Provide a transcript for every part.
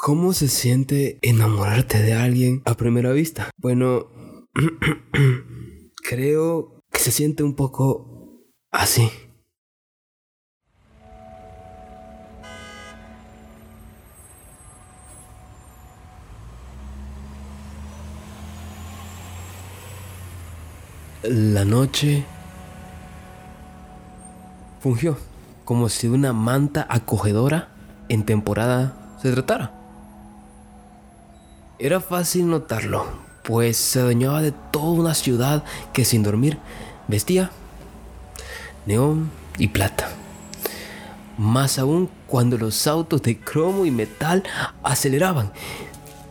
¿Cómo se siente enamorarte de alguien a primera vista? Bueno, creo que se siente un poco así. La noche fungió como si una manta acogedora en temporada se tratara. Era fácil notarlo, pues se adueñaba de toda una ciudad que sin dormir vestía neón y plata. Más aún cuando los autos de cromo y metal aceleraban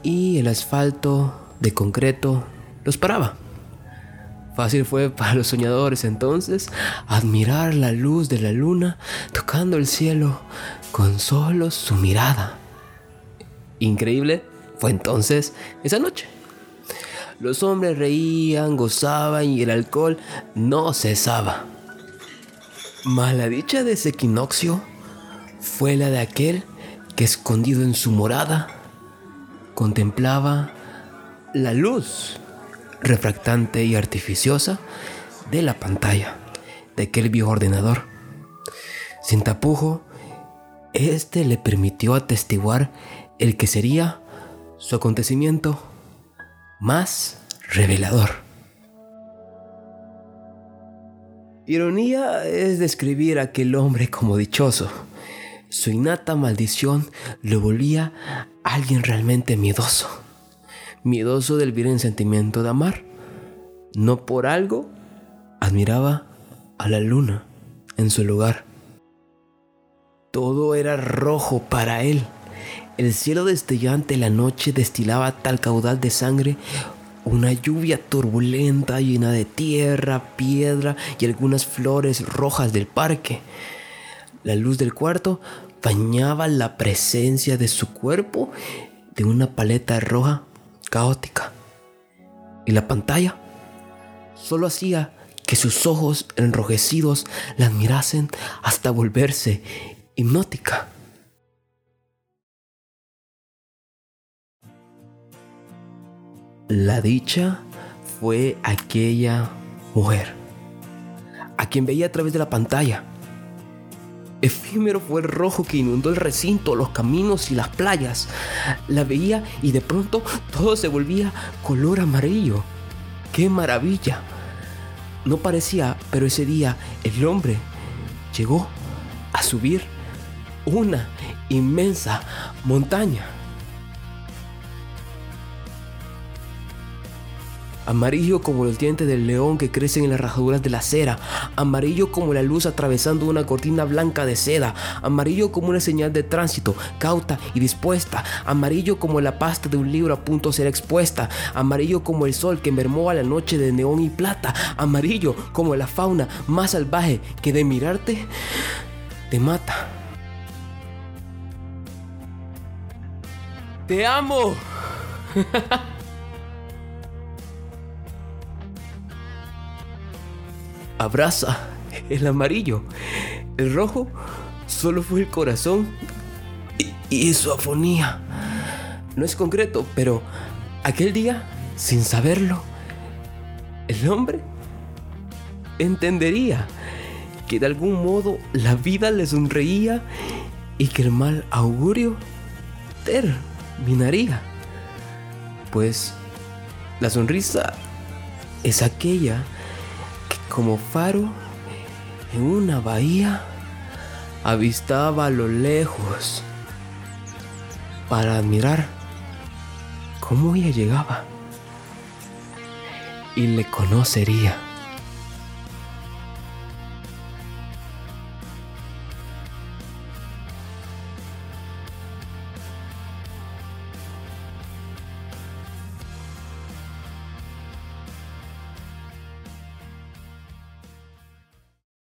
y el asfalto de concreto los paraba. Fácil fue para los soñadores entonces admirar la luz de la luna tocando el cielo con solo su mirada. Increíble fue entonces esa noche. Los hombres reían, gozaban y el alcohol no cesaba. Mas la dicha de ese equinoccio fue la de aquel que escondido en su morada contemplaba la luz refractante y artificiosa de la pantalla de aquel viejo ordenador. Sin tapujo, este le permitió atestiguar el que sería su acontecimiento más revelador. Ironía es describir a aquel hombre como dichoso. Su innata maldición lo volvía alguien realmente miedoso. Miedoso del bien sentimiento de amar. No por algo admiraba a la luna en su lugar. Todo era rojo para él el cielo destellante la noche destilaba tal caudal de sangre, una lluvia turbulenta llena de tierra, piedra y algunas flores rojas del parque. La luz del cuarto bañaba la presencia de su cuerpo de una paleta roja caótica. Y la pantalla solo hacía que sus ojos enrojecidos la mirasen hasta volverse hipnótica. La dicha fue aquella mujer, a quien veía a través de la pantalla. Efímero fue el rojo que inundó el recinto, los caminos y las playas. La veía y de pronto todo se volvía color amarillo. ¡Qué maravilla! No parecía, pero ese día el hombre llegó a subir una inmensa montaña. Amarillo como los dientes del león que crecen en las rajaduras de la cera, amarillo como la luz atravesando una cortina blanca de seda, amarillo como una señal de tránsito, cauta y dispuesta, amarillo como la pasta de un libro a punto de ser expuesta, amarillo como el sol que mermó a la noche de neón y plata, amarillo como la fauna más salvaje que de mirarte te mata. Te amo. abraza el amarillo. El rojo solo fue el corazón y, su afonía. No es concreto, pero aquel día, sin saberlo, el hombre entendería que de algún modo la vida le sonreía y que el mal augurio terminaría. Pues la sonrisa es aquella como faro en una bahía, avistaba a lo lejos para admirar cómo ella llegaba y le conocería.